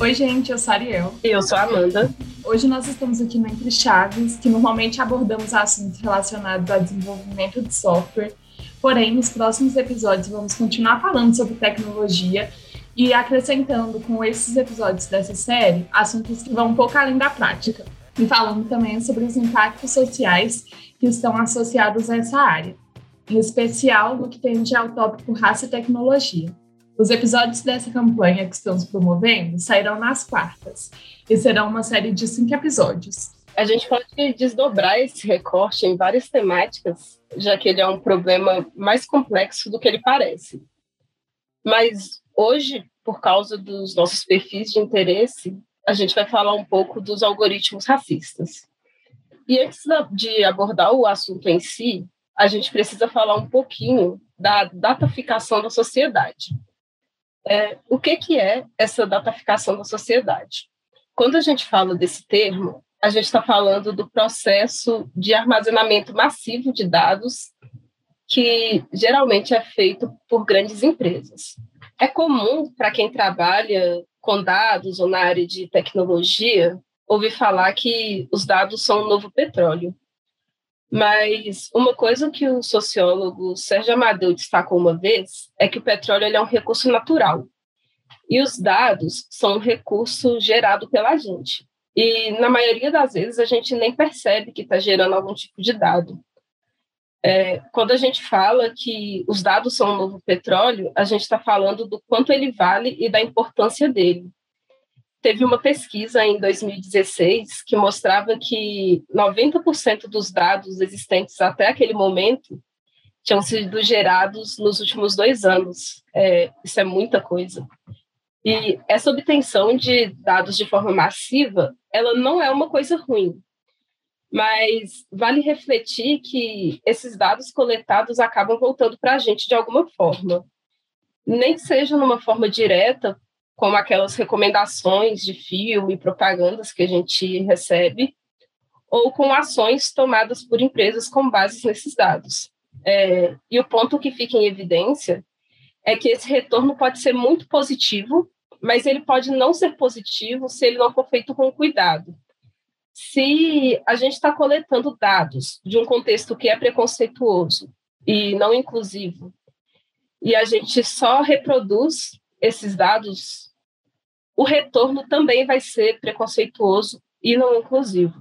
Oi, gente, eu sou a Ariel. E eu sou a Amanda. Hoje nós estamos aqui no Entre Chaves, que normalmente abordamos assuntos relacionados ao desenvolvimento de software. Porém, nos próximos episódios vamos continuar falando sobre tecnologia e acrescentando com esses episódios dessa série assuntos que vão um pouco além da prática. E falando também sobre os impactos sociais que estão associados a essa área, em especial no que tende ao tópico raça e tecnologia. Os episódios dessa campanha que estamos promovendo sairão nas quartas e serão uma série de cinco episódios. A gente pode desdobrar esse recorte em várias temáticas, já que ele é um problema mais complexo do que ele parece. Mas hoje, por causa dos nossos perfis de interesse, a gente vai falar um pouco dos algoritmos racistas. E antes de abordar o assunto em si, a gente precisa falar um pouquinho da dataficação da sociedade. É, o que, que é essa dataficação da sociedade? Quando a gente fala desse termo, a gente está falando do processo de armazenamento massivo de dados que geralmente é feito por grandes empresas. É comum para quem trabalha com dados ou na área de tecnologia ouvir falar que os dados são o novo petróleo. Mas uma coisa que o sociólogo Sérgio Amadeu destacou uma vez é que o petróleo é um recurso natural e os dados são um recurso gerado pela gente. E na maioria das vezes a gente nem percebe que está gerando algum tipo de dado. É, quando a gente fala que os dados são o novo petróleo, a gente está falando do quanto ele vale e da importância dele teve uma pesquisa em 2016 que mostrava que 90% dos dados existentes até aquele momento tinham sido gerados nos últimos dois anos. É, isso é muita coisa. E essa obtenção de dados de forma massiva, ela não é uma coisa ruim. Mas vale refletir que esses dados coletados acabam voltando para a gente de alguma forma. Nem que seja numa forma direta, como aquelas recomendações de filme, propagandas que a gente recebe, ou com ações tomadas por empresas com bases nesses dados. É, e o ponto que fica em evidência é que esse retorno pode ser muito positivo, mas ele pode não ser positivo se ele não for feito com cuidado. Se a gente está coletando dados de um contexto que é preconceituoso e não inclusivo, e a gente só reproduz esses dados o retorno também vai ser preconceituoso e não inclusivo.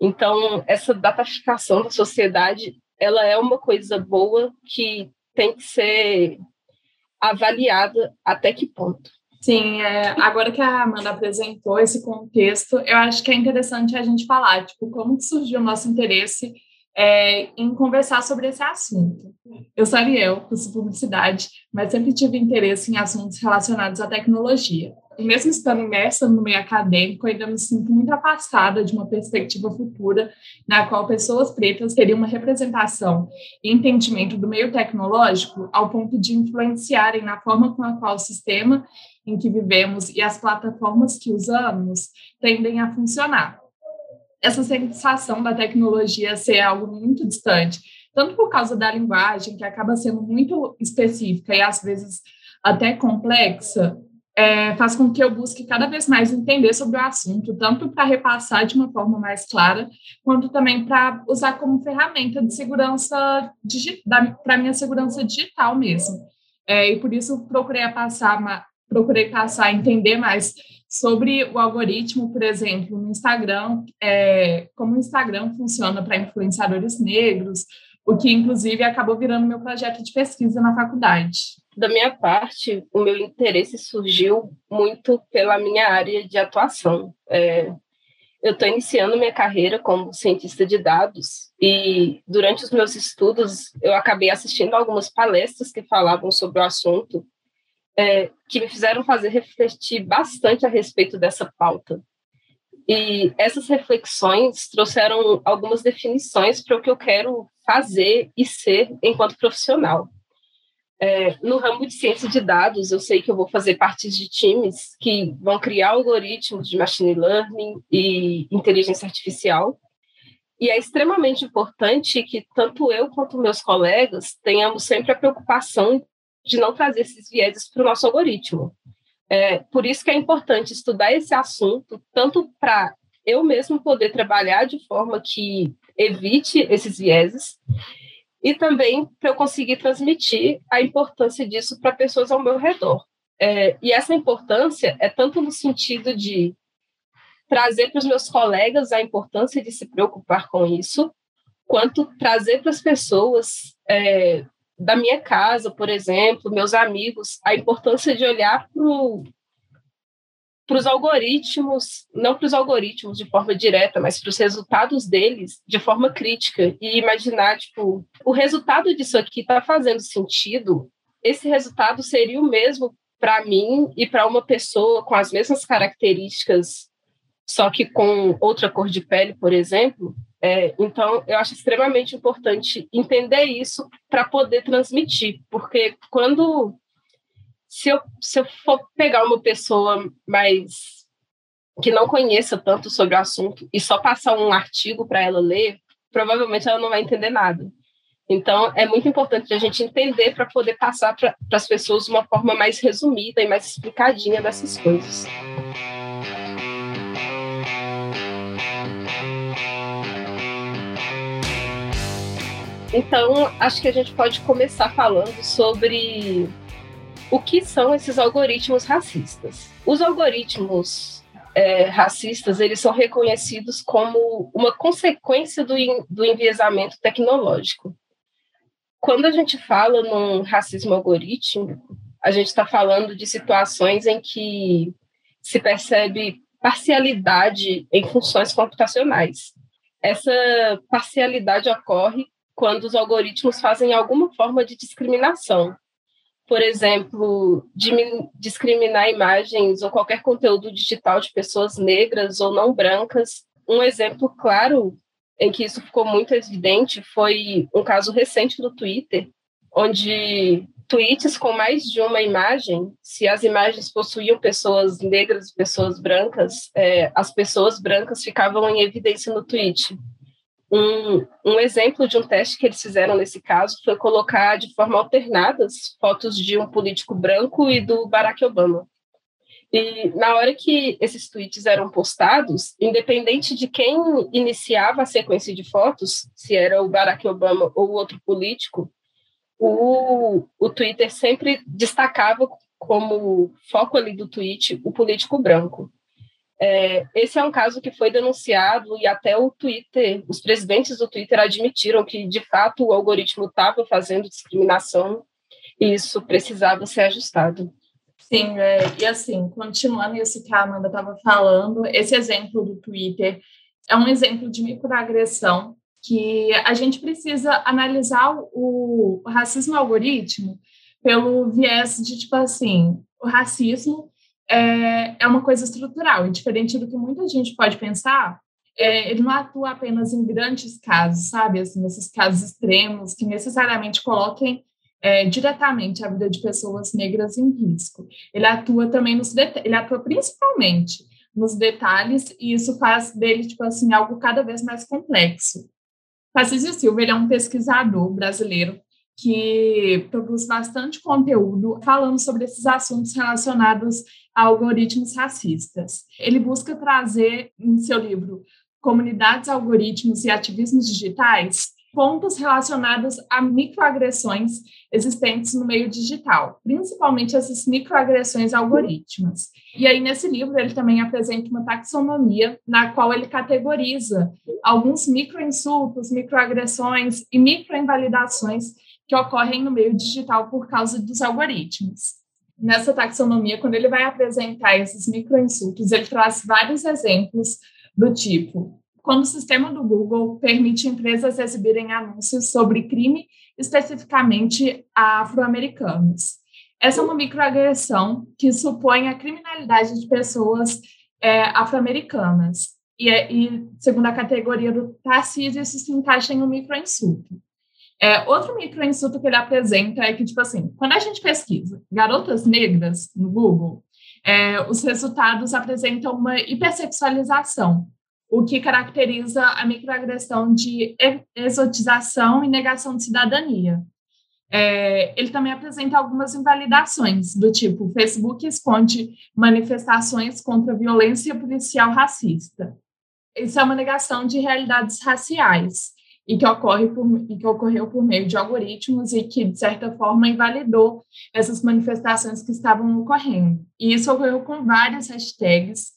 Então, essa dataficação da sociedade, ela é uma coisa boa que tem que ser avaliada até que ponto. Sim, é, agora que a Amanda apresentou esse contexto, eu acho que é interessante a gente falar, tipo, como surgiu o nosso interesse é, em conversar sobre esse assunto. Eu sou Ariel, curso publicidade, mas sempre tive interesse em assuntos relacionados à tecnologia. Mesmo estando imersa no meio acadêmico, ainda me sinto muito afastada de uma perspectiva futura na qual pessoas pretas teriam uma representação e entendimento do meio tecnológico ao ponto de influenciarem na forma com a qual o sistema em que vivemos e as plataformas que usamos tendem a funcionar. Essa sensação da tecnologia ser algo muito distante, tanto por causa da linguagem, que acaba sendo muito específica e às vezes até complexa, é, faz com que eu busque cada vez mais entender sobre o assunto, tanto para repassar de uma forma mais clara, quanto também para usar como ferramenta de segurança para minha segurança digital mesmo. É, e por isso procurei passar, procurei passar a entender mais sobre o algoritmo, por exemplo, no Instagram, é, como o Instagram funciona para influenciadores negros, o que inclusive acabou virando meu projeto de pesquisa na faculdade. Da minha parte, o meu interesse surgiu muito pela minha área de atuação. É, eu estou iniciando minha carreira como cientista de dados e durante os meus estudos eu acabei assistindo algumas palestras que falavam sobre o assunto é, que me fizeram fazer refletir bastante a respeito dessa pauta. E essas reflexões trouxeram algumas definições para o que eu quero fazer e ser enquanto profissional. É, no ramo de ciência de dados, eu sei que eu vou fazer parte de times que vão criar algoritmos de machine learning e inteligência artificial. E é extremamente importante que tanto eu quanto meus colegas tenhamos sempre a preocupação de não trazer esses vieses para o nosso algoritmo. É, por isso que é importante estudar esse assunto, tanto para eu mesmo poder trabalhar de forma que evite esses vieses, e também para eu conseguir transmitir a importância disso para pessoas ao meu redor. É, e essa importância é tanto no sentido de trazer para os meus colegas a importância de se preocupar com isso, quanto trazer para as pessoas é, da minha casa, por exemplo, meus amigos, a importância de olhar para os algoritmos, não para os algoritmos de forma direta, mas para os resultados deles de forma crítica e imaginar, tipo, o resultado disso aqui está fazendo sentido, esse resultado seria o mesmo para mim e para uma pessoa com as mesmas características, só que com outra cor de pele, por exemplo, é, então, eu acho extremamente importante entender isso para poder transmitir, porque quando. Se eu, se eu for pegar uma pessoa mais. que não conheça tanto sobre o assunto e só passar um artigo para ela ler, provavelmente ela não vai entender nada. Então, é muito importante a gente entender para poder passar para as pessoas uma forma mais resumida e mais explicadinha dessas coisas. Então, acho que a gente pode começar falando sobre o que são esses algoritmos racistas. Os algoritmos é, racistas, eles são reconhecidos como uma consequência do, do enviesamento tecnológico. Quando a gente fala num racismo algorítmico, a gente está falando de situações em que se percebe parcialidade em funções computacionais. Essa parcialidade ocorre quando os algoritmos fazem alguma forma de discriminação. Por exemplo, discriminar imagens ou qualquer conteúdo digital de pessoas negras ou não brancas. Um exemplo claro em que isso ficou muito evidente foi um caso recente do Twitter, onde tweets com mais de uma imagem, se as imagens possuíam pessoas negras e pessoas brancas, é, as pessoas brancas ficavam em evidência no tweet. Um, um exemplo de um teste que eles fizeram nesse caso foi colocar de forma alternadas fotos de um político branco e do Barack Obama. E na hora que esses tweets eram postados, independente de quem iniciava a sequência de fotos, se era o Barack Obama ou outro político, o, o Twitter sempre destacava como foco ali do tweet o político branco. É, esse é um caso que foi denunciado e até o Twitter, os presidentes do Twitter admitiram que, de fato, o algoritmo estava fazendo discriminação e isso precisava ser ajustado. Sim, é, e assim, continuando isso que a Amanda estava falando, esse exemplo do Twitter é um exemplo de microagressão que a gente precisa analisar o, o racismo algoritmo pelo viés de, tipo assim, o racismo é, é uma coisa estrutural, e diferente do que muita gente pode pensar, é, ele não atua apenas em grandes casos, sabe? Assim, nesses casos extremos que necessariamente coloquem é, diretamente a vida de pessoas negras em risco. Ele atua também nos ele atua principalmente nos detalhes e isso faz dele tipo assim algo cada vez mais complexo. Tarcísio Silva ele é um pesquisador brasileiro que produz bastante conteúdo falando sobre esses assuntos relacionados a algoritmos racistas. Ele busca trazer em seu livro Comunidades, Algoritmos e Ativismos Digitais pontos relacionados a microagressões existentes no meio digital, principalmente essas microagressões algorítmicas. E aí, nesse livro, ele também apresenta uma taxonomia na qual ele categoriza alguns microinsultos, microagressões e microinvalidações que ocorrem no meio digital por causa dos algoritmos. Nessa taxonomia, quando ele vai apresentar esses microinsultos, ele traz vários exemplos do tipo quando o sistema do Google permite empresas exibirem anúncios sobre crime, especificamente afro-americanos. Essa é uma microagressão que supõe a criminalidade de pessoas é, afro-americanas. E, é, e, segundo a categoria do Tarcísio, isso se encaixa em um microinsulto. É, outro microinsulto que ele apresenta é que, tipo assim, quando a gente pesquisa garotas negras no Google, é, os resultados apresentam uma hipersexualização, o que caracteriza a microagressão de exotização e negação de cidadania. é, ele também apresenta algumas invalidações, do tipo: Facebook esconde manifestações contra violência policial racista. Isso é uma negação de realidades raciais e que, ocorre por, e que ocorreu por meio de algoritmos e que, de certa forma, invalidou essas manifestações que estavam ocorrendo. E isso ocorreu com várias hashtags.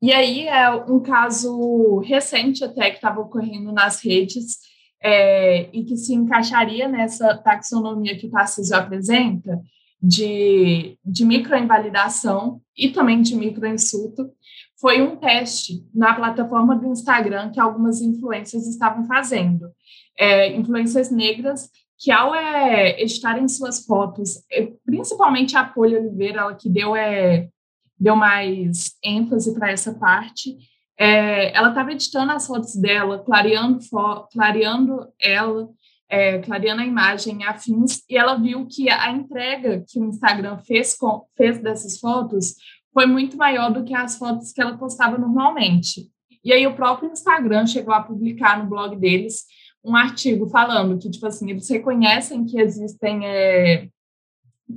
E aí é um caso recente até que estava ocorrendo nas redes é, e que se encaixaria nessa taxonomia que o Tarcísio apresenta, de, de microinvalidação e também de microinsulto, foi um teste na plataforma do Instagram que algumas influências estavam fazendo. É, influências negras que, ao é, editarem suas fotos, é, principalmente a Poli Oliveira, ela que deu, é, deu mais ênfase para essa parte, é, ela estava editando as fotos dela, clareando, clareando ela, é, clareando a imagem afins, e ela viu que a entrega que o Instagram fez, com, fez dessas fotos foi muito maior do que as fotos que ela postava normalmente. E aí o próprio Instagram chegou a publicar no blog deles um artigo falando que, tipo assim, eles reconhecem que existem é,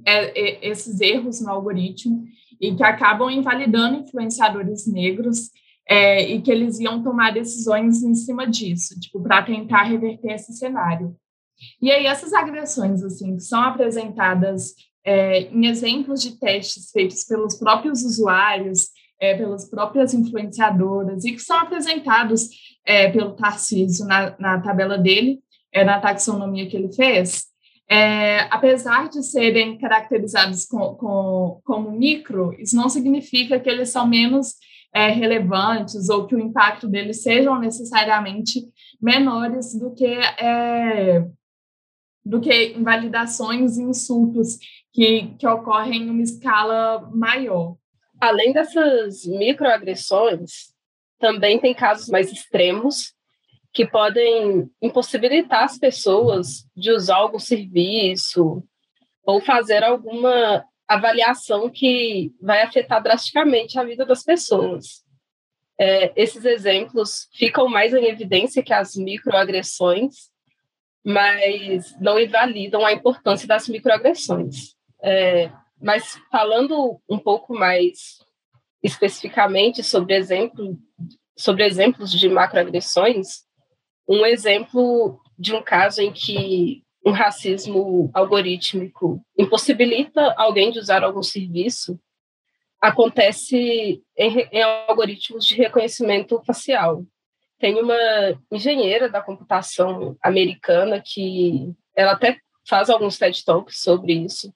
é, é, esses erros no algoritmo e que acabam invalidando influenciadores negros é, e que eles iam tomar decisões em cima disso, tipo, para tentar reverter esse cenário. E aí essas agressões, assim, que são apresentadas é, em exemplos de testes feitos pelos próprios usuários, é, pelas próprias influenciadoras, e que são apresentados é, pelo Tarcísio na, na tabela dele, é, na taxonomia que ele fez, é, apesar de serem caracterizados com, com, como micro, isso não significa que eles são menos é, relevantes ou que o impacto deles sejam necessariamente menores do que do que invalidações e insultos que, que ocorrem em uma escala maior. Além dessas microagressões, também tem casos mais extremos que podem impossibilitar as pessoas de usar algum serviço ou fazer alguma avaliação que vai afetar drasticamente a vida das pessoas. É, esses exemplos ficam mais em evidência que as microagressões, mas não invalidam a importância das microagressões. É, mas falando um pouco mais especificamente sobre, exemplo, sobre exemplos de macroagressões, um exemplo de um caso em que um racismo algorítmico impossibilita alguém de usar algum serviço acontece em, em algoritmos de reconhecimento facial. Tem uma engenheira da computação americana que ela até faz alguns TED Talks sobre isso.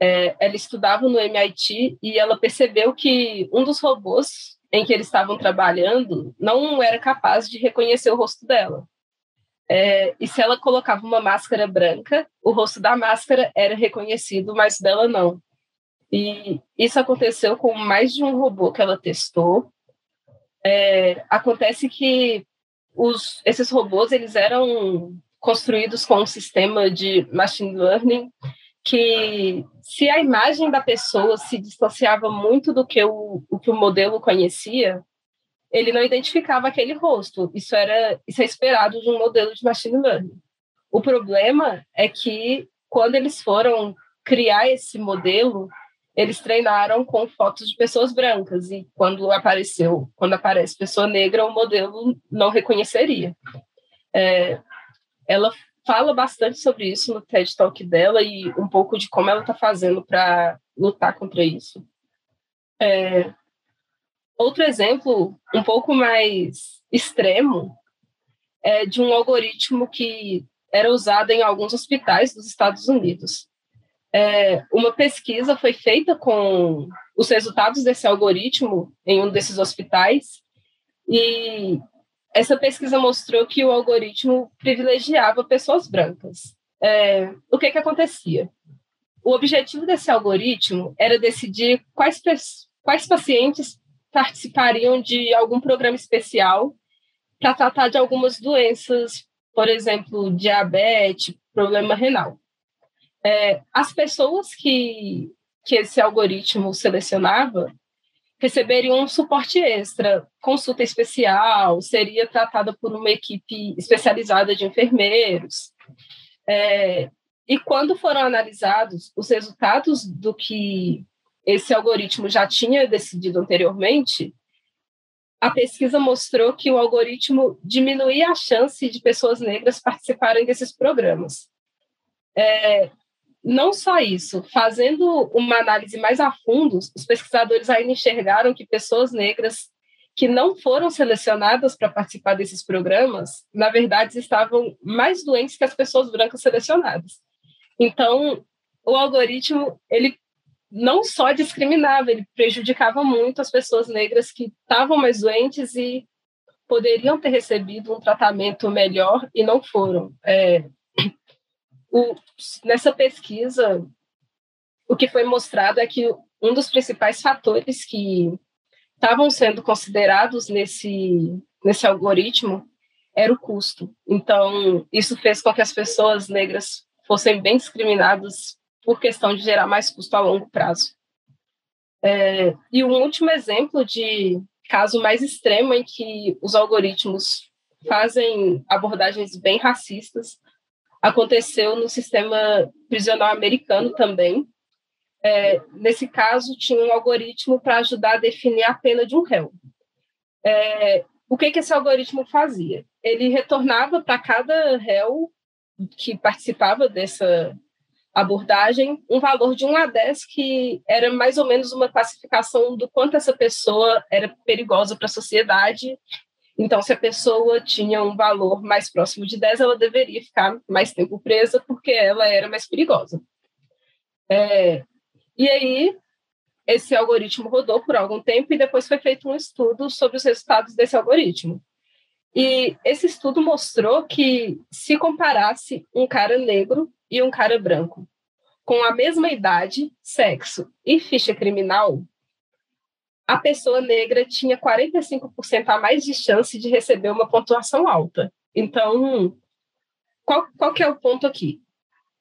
É, ela estudava no MIT e ela percebeu que um dos robôs em que eles estavam trabalhando não era capaz de reconhecer o rosto dela. É, e se ela colocava uma máscara branca, o rosto da máscara era reconhecido, mas dela não. E isso aconteceu com mais de um robô que ela testou. É, acontece que os, esses robôs eles eram construídos com um sistema de machine learning que se a imagem da pessoa se distanciava muito do que o, o que o modelo conhecia, ele não identificava aquele rosto. Isso era isso é esperado de um modelo de machine learning. O problema é que quando eles foram criar esse modelo, eles treinaram com fotos de pessoas brancas e quando apareceu, quando aparece pessoa negra, o modelo não reconheceria. É, ela fala bastante sobre isso no TED Talk dela e um pouco de como ela está fazendo para lutar contra isso. É, Outro exemplo, um pouco mais extremo, é de um algoritmo que era usado em alguns hospitais dos Estados Unidos. É, uma pesquisa foi feita com os resultados desse algoritmo em um desses hospitais e essa pesquisa mostrou que o algoritmo privilegiava pessoas brancas. É, o que, que acontecia? O objetivo desse algoritmo era decidir quais, quais pacientes participariam de algum programa especial para tratar de algumas doenças, por exemplo, diabetes, problema renal. É, as pessoas que, que esse algoritmo selecionava receberiam um suporte extra, consulta especial, seria tratada por uma equipe especializada de enfermeiros. É, e quando foram analisados os resultados do que esse algoritmo já tinha decidido anteriormente, a pesquisa mostrou que o algoritmo diminuía a chance de pessoas negras participarem desses programas. É, não só isso, fazendo uma análise mais a fundo, os pesquisadores ainda enxergaram que pessoas negras que não foram selecionadas para participar desses programas, na verdade, estavam mais doentes que as pessoas brancas selecionadas. Então, o algoritmo, ele não só discriminava, ele prejudicava muito as pessoas negras que estavam mais doentes e poderiam ter recebido um tratamento melhor e não foram. É, o, nessa pesquisa, o que foi mostrado é que um dos principais fatores que estavam sendo considerados nesse, nesse algoritmo era o custo. Então, isso fez com que as pessoas negras fossem bem discriminadas por questão de gerar mais custo a longo prazo. É, e um último exemplo de caso mais extremo em que os algoritmos fazem abordagens bem racistas aconteceu no sistema prisional americano também. É, nesse caso, tinha um algoritmo para ajudar a definir a pena de um réu. É, o que, que esse algoritmo fazia? Ele retornava para cada réu que participava dessa abordagem um valor de 1 a 10, que era mais ou menos uma classificação do quanto essa pessoa era perigosa para a sociedade. Então, se a pessoa tinha um valor mais próximo de 10, ela deveria ficar mais tempo presa, porque ela era mais perigosa. É, e aí, esse algoritmo rodou por algum tempo e depois foi feito um estudo sobre os resultados desse algoritmo. E esse estudo mostrou que se comparasse um cara negro e um cara branco com a mesma idade, sexo e ficha criminal, a pessoa negra tinha 45% a mais de chance de receber uma pontuação alta. Então, qual, qual que é o ponto aqui?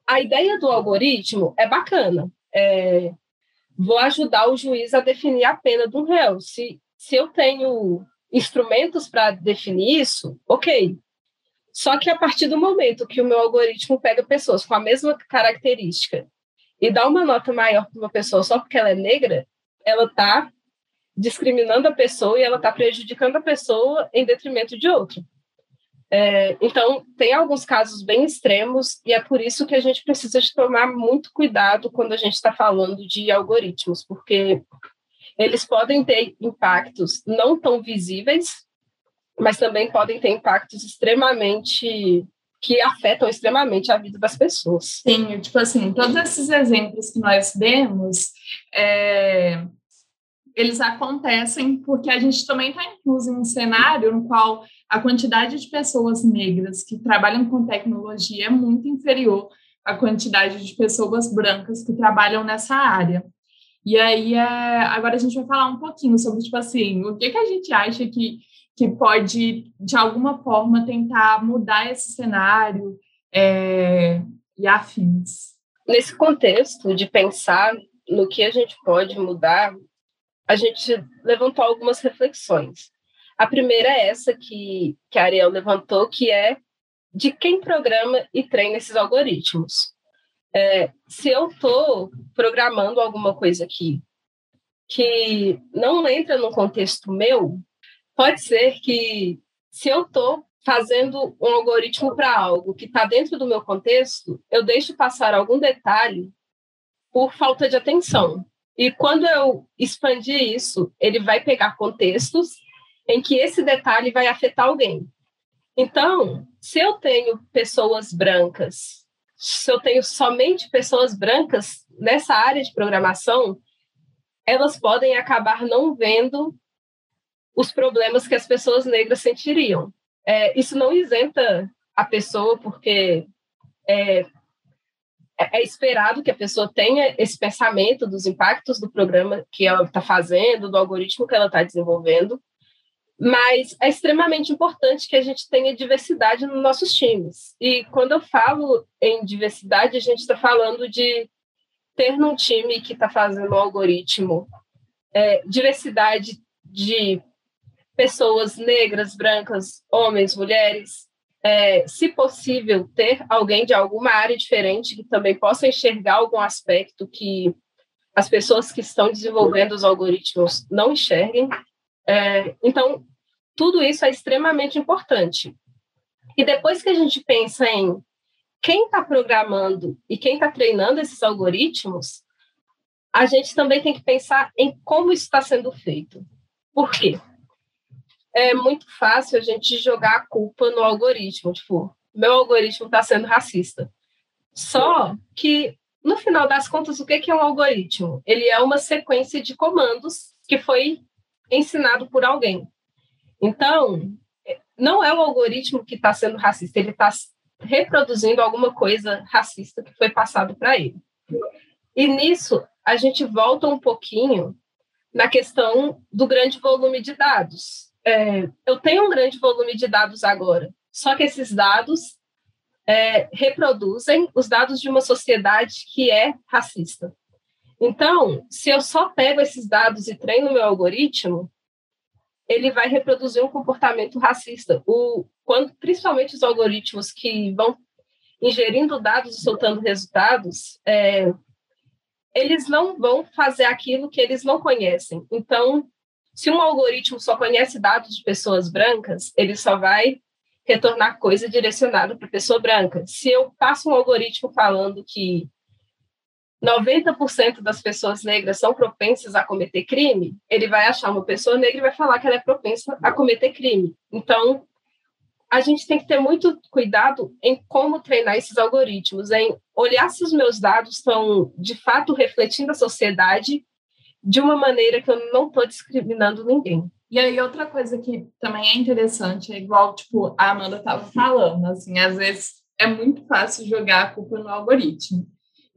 A ideia do algoritmo é bacana. É, vou ajudar o juiz a definir a pena do réu. Se, se eu tenho instrumentos para definir isso, ok. Só que a partir do momento que o meu algoritmo pega pessoas com a mesma característica e dá uma nota maior para uma pessoa só porque ela é negra, ela está discriminando a pessoa e ela está prejudicando a pessoa em detrimento de outro. É, então, tem alguns casos bem extremos e é por isso que a gente precisa de tomar muito cuidado quando a gente está falando de algoritmos, porque eles podem ter impactos não tão visíveis, mas também podem ter impactos extremamente que afetam extremamente a vida das pessoas. Sim, tipo assim, todos esses exemplos que nós demos, é, eles acontecem porque a gente também está incluso em um cenário no qual a quantidade de pessoas negras que trabalham com tecnologia é muito inferior à quantidade de pessoas brancas que trabalham nessa área. E aí, é, agora a gente vai falar um pouquinho sobre, tipo assim, o que, que a gente acha que, que pode, de alguma forma, tentar mudar esse cenário é, e afins. Nesse contexto de pensar no que a gente pode mudar, a gente levantou algumas reflexões. A primeira é essa que, que a Ariel levantou, que é de quem programa e treina esses algoritmos é, se eu estou programando alguma coisa aqui que não entra no contexto meu, pode ser que se eu estou fazendo um algoritmo para algo que está dentro do meu contexto, eu deixo passar algum detalhe por falta de atenção. E quando eu expandir isso, ele vai pegar contextos em que esse detalhe vai afetar alguém. Então, se eu tenho pessoas brancas se eu tenho somente pessoas brancas nessa área de programação, elas podem acabar não vendo os problemas que as pessoas negras sentiriam. É, isso não isenta a pessoa, porque é, é, esperado que a pessoa tenha esse pensamento dos impactos do programa que ela está fazendo, do algoritmo que ela está desenvolvendo, mas é extremamente importante que a gente tenha diversidade nos nossos times. E quando eu falo em diversidade, a gente está falando de ter num time que está fazendo um algoritmo é, diversidade de pessoas negras, brancas, homens, mulheres, é, se possível, ter alguém de alguma área diferente que também possa enxergar algum aspecto que as pessoas que estão desenvolvendo os algoritmos não enxerguem. É, então, tudo isso é extremamente importante. E depois que a gente pensa em quem está programando e quem está treinando esses algoritmos, a gente também tem que pensar em como isso está sendo feito. Por quê? É muito fácil a gente jogar a culpa no algoritmo, tipo, meu algoritmo está sendo racista. Só que, no final das contas, o que é um algoritmo? Ele é uma sequência de comandos que foi ensinado por alguém. Então, não é o algoritmo que está sendo racista, ele está reproduzindo alguma coisa racista que foi passado para ele. E nisso, a gente volta um pouquinho na questão do grande volume de dados. É, eu tenho um grande volume de dados agora, só que esses dados é, reproduzem os dados de uma sociedade que é racista. Então, se eu só pego esses dados e treino meu algoritmo, ele vai reproduzir um comportamento racista. O, quando, principalmente os algoritmos que vão ingerindo dados e soltando resultados, é, eles não vão fazer aquilo que eles não conhecem. Então, se um algoritmo só conhece dados de pessoas brancas, ele só vai retornar coisa direcionada para pessoa branca. Se eu passo um algoritmo falando que 90% das pessoas negras são propensas a cometer crime, ele vai achar uma pessoa negra e vai falar que ela é propensa a cometer crime. Então, a gente tem que ter muito cuidado em como treinar esses algoritmos, em olhar se os meus dados estão de fato refletindo a sociedade de uma maneira que eu não estou discriminando ninguém. E aí, outra coisa que também é interessante, é igual, tipo, a Amanda estava falando, assim, às vezes é muito fácil jogar a culpa no algoritmo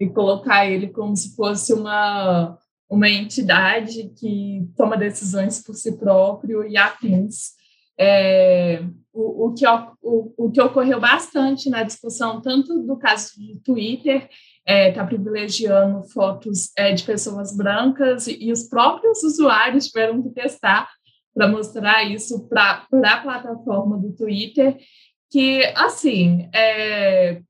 e colocar ele como se fosse uma, uma entidade que toma decisões por si próprio e afins. É, o, o, que, o, o que ocorreu bastante na discussão, tanto do caso do Twitter, está é, tá privilegiando fotos é, de pessoas brancas, e, e, os próprios usuários tiveram que testar para mostrar isso para a plataforma do Twitter, que, assim, é,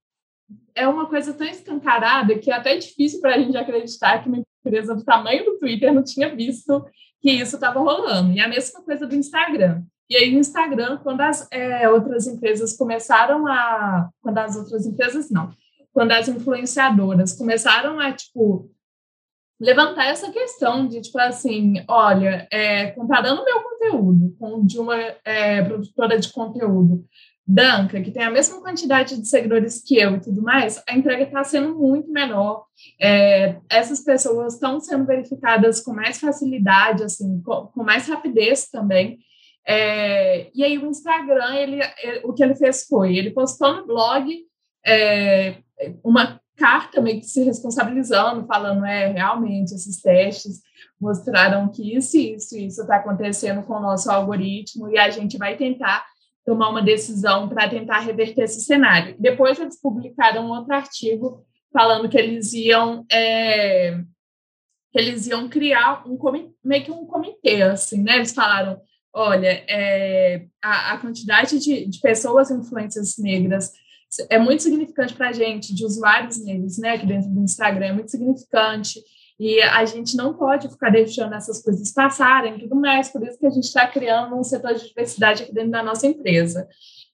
é uma coisa tão escancarada que é até difícil para a gente acreditar que uma empresa do tamanho do Twitter não tinha visto que isso estava rolando. E a mesma coisa do Instagram. E aí, no Instagram, quando as é, outras empresas começaram a. Quando as outras empresas, não. Quando as influenciadoras começaram a, tipo, levantar essa questão de, tipo, assim, olha, é, comparando meu conteúdo com de uma é, produtora de conteúdo branca, que tem a mesma quantidade de seguidores que eu e tudo mais, a entrega está sendo muito menor. É, essas pessoas estão sendo verificadas com mais facilidade, assim, com, com mais rapidez também. É, e aí o Instagram, ele, ele, o que ele fez foi, ele postou no blog é, uma carta meio que se responsabilizando, falando, é, realmente, esses testes mostraram que isso, isso, isso está acontecendo com o nosso algoritmo e a gente vai tentar tomar uma decisão para tentar reverter esse cenário. Depois eles publicaram outro artigo falando que eles iam é, que eles iam criar um meio que um comitê, assim, né? Eles falaram olha, é, a, a, quantidade de, de, pessoas influências negras é muito significante para a gente, de usuários negros, né, aqui dentro do Instagram, é muito significante, e a gente não pode ficar deixando essas coisas passarem tudo mais, por isso que a gente está criando um setor de diversidade aqui dentro da nossa empresa.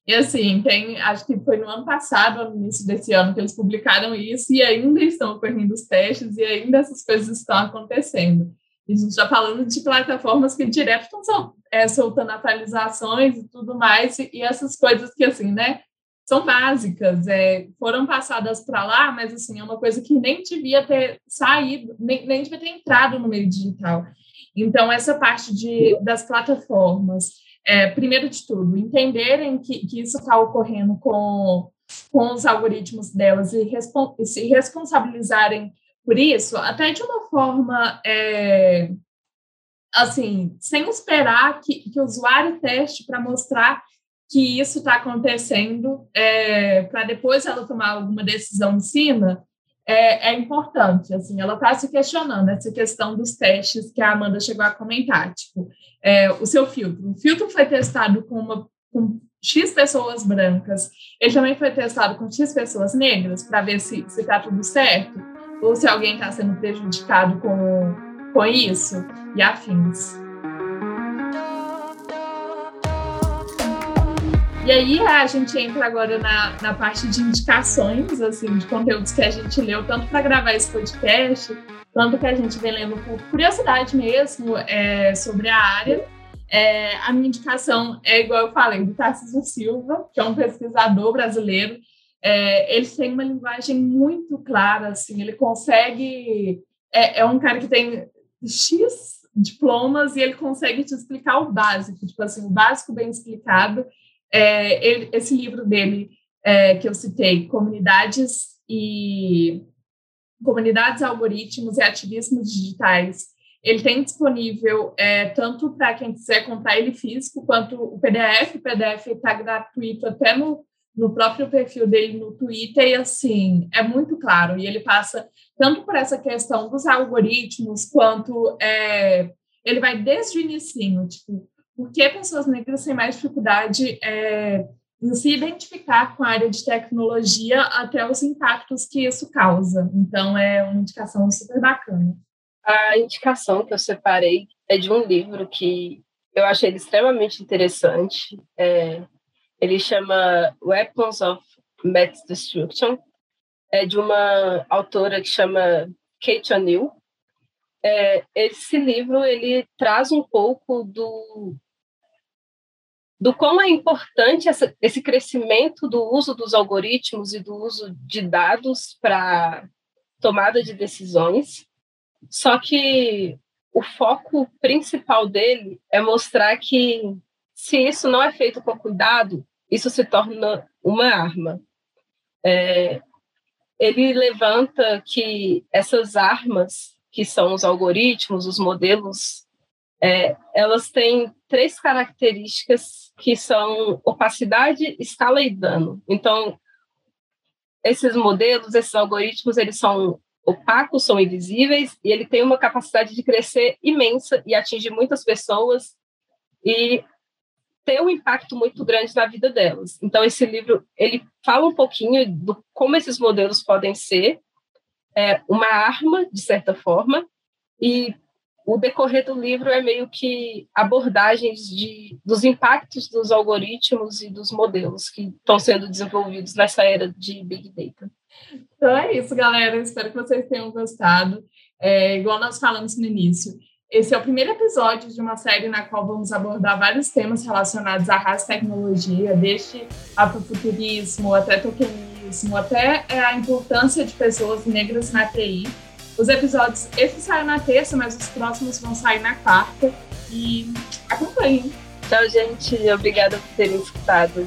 E assim, tem, acho que foi no ano passado, no início desse ano, que eles publicaram isso, e ainda estão ocorrendo os testes, e ainda essas coisas estão acontecendo. A gente está falando de plataformas que direto estão é, soltando atualizações e tudo mais, e, e, essas coisas que, assim, né, são básicas, é, foram passadas para lá, mas, assim, é uma coisa que nem devia ter saído, nem, nem devia ter entrado no meio digital. Então, essa parte de, das plataformas, é, primeiro de tudo, entenderem que, que isso está ocorrendo com, com os algoritmos delas e, respon se responsabilizarem por isso, até de uma forma, é, assim, sem esperar que, que o usuário teste para mostrar que isso está acontecendo, é, para depois ela tomar alguma decisão em cima, é, é importante. Assim, ela está se questionando essa questão dos testes que a Amanda chegou a comentar. Tipo, é, o seu filtro. O filtro foi testado com, uma, com X pessoas brancas, ele também foi testado com X pessoas negras para ver se está tudo certo ou se alguém está sendo prejudicado com, com isso e afins. E aí a gente entra agora na, na parte de indicações, assim, de conteúdos que a gente leu, tanto para gravar esse podcast, tanto que a gente vem lendo por curiosidade mesmo é, sobre a área. É, a minha indicação é, igual eu falei, do Tarcísio Silva, que é um pesquisador brasileiro. É, ele tem uma linguagem muito clara, assim, ele consegue... É, é um cara que tem X diplomas e ele consegue te explicar o básico, tipo assim, o básico bem explicado, é, ele, esse livro dele é, que eu citei, Comunidades e Comunidades, Algoritmos e Ativismos Digitais, ele tem disponível é, tanto para quem quiser comprar ele físico, quanto o PDF. O PDF está gratuito até no, no próprio perfil dele no Twitter, e assim, é muito claro. E ele passa tanto por essa questão dos algoritmos, quanto é, ele vai desde o início, tipo, por que pessoas negras têm mais dificuldade é, em se identificar com a área de tecnologia até os impactos que isso causa. Então, é uma indicação super bacana. A indicação que eu separei é de um livro que eu achei extremamente interessante. É, ele chama Weapons of Mass Destruction. É de uma autora que chama Kate O'Neill é, esse livro ele traz um pouco do do quão é importante essa, esse crescimento do uso dos algoritmos e do uso de dados para tomada de decisões. Só que o foco principal dele é mostrar que se isso não é feito com cuidado, isso se torna uma arma. É, ele levanta que essas armas que são os algoritmos, os modelos, é, elas têm três características que são opacidade, escala e dano. Então, esses modelos, esses algoritmos, eles são opacos, são invisíveis, e ele tem uma capacidade de crescer imensa e atingir muitas pessoas e ter um impacto muito grande na vida delas. Então, esse livro, ele fala um pouquinho do como esses modelos podem ser é, uma arma, de certa forma, e o decorrer do livro é meio que abordagens de, dos impactos dos algoritmos e dos modelos que estão sendo desenvolvidos nessa era de Big Data. Então é isso, galera. Espero que vocês tenham gostado. É, igual nós falamos no início, esse é o primeiro episódio de uma série na qual vamos abordar vários temas relacionados à raça tecnologia, desde afrofuturismo até tokenismo, até é, a importância de pessoas negras na TI. Os episódios, esse saiu na terça, mas os próximos vão sair na quarta. E acompanhem. Tchau, gente. Obrigada por terem escutado.